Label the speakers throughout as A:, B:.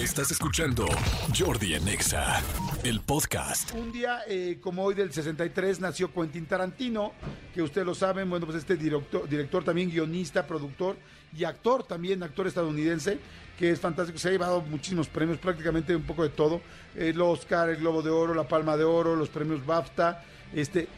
A: Estás escuchando Jordi Anexa, el podcast.
B: Un día eh, como hoy del 63 nació Quentin Tarantino, que ustedes lo saben, bueno, pues este director, director también guionista, productor y actor también, actor estadounidense, que es fantástico, se ha llevado muchísimos premios, prácticamente un poco de todo, el Oscar, el Globo de Oro, la Palma de Oro, los premios BAFTA, este,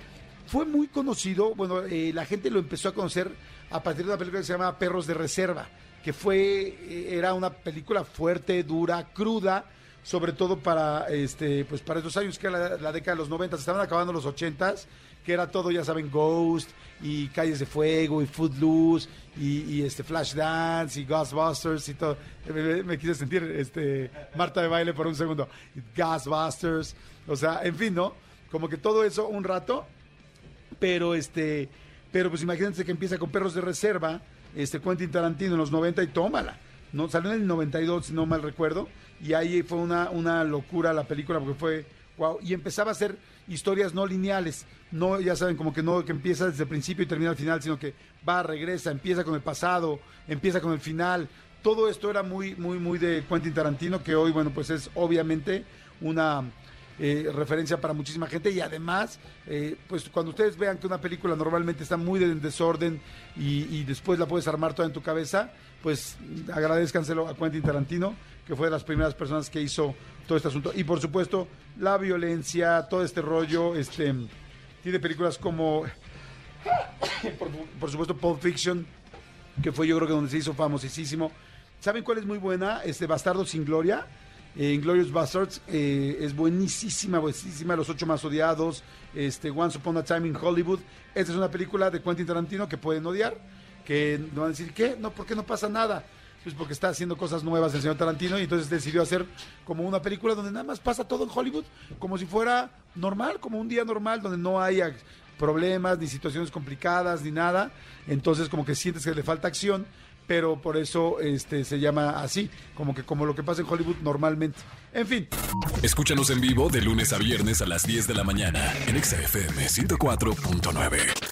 B: fue muy conocido, bueno, eh, la gente lo empezó a conocer a partir de una película que se llama Perros de Reserva, que fue, eh, era una película fuerte, dura, cruda, sobre todo para este pues para estos años que era la, la década de los 90 estaban acabando los 80s que era todo ya saben Ghost y Calles de Fuego y Footloose y, y este Flashdance y Ghostbusters y todo. Me, me quise sentir este Marta de baile por un segundo. Ghostbusters o sea en fin no como que todo eso un rato pero este pero pues imagínense que empieza con Perros de Reserva este Quentin Tarantino en los 90 y tómala. No salió en el 92 si no mal recuerdo y ahí fue una, una locura la película porque fue wow y empezaba a hacer historias no lineales. No ya saben como que no que empieza desde el principio y termina al final sino que va regresa empieza con el pasado empieza con el final. Todo esto era muy muy muy de Quentin Tarantino que hoy bueno pues es obviamente una eh, referencia para muchísima gente y además, eh, pues cuando ustedes vean que una película normalmente está muy en desorden y, después la puedes armar toda en tu cabeza, pues agradezcanselo a Quentin Tarantino, que fue de las primeras personas que hizo todo este asunto. Y por supuesto, la violencia, todo este rollo, este tiene películas como, por, por supuesto, Pulp Fiction, que fue yo creo que donde se hizo famosísimo. ¿Saben cuál es muy buena? Este Bastardo sin Gloria eh, Inglorious Bastards eh, es buenísima, buenísima, Los Ocho Más Odiados, este, Once Upon a Time in Hollywood. Esta es una película de Quentin Tarantino que pueden odiar, que no van a decir, ¿qué? No, ¿por qué no pasa nada? Pues porque está haciendo cosas nuevas el señor Tarantino y entonces decidió hacer como una película donde nada más pasa todo en Hollywood, como si fuera normal, como un día normal, donde no haya problemas, ni situaciones complicadas, ni nada. Entonces como que sientes que le falta acción pero por eso este se llama así, como que como lo que pasa en Hollywood normalmente. En fin.
A: Escúchanos en vivo de lunes a viernes a las 10 de la mañana en XFM 104.9.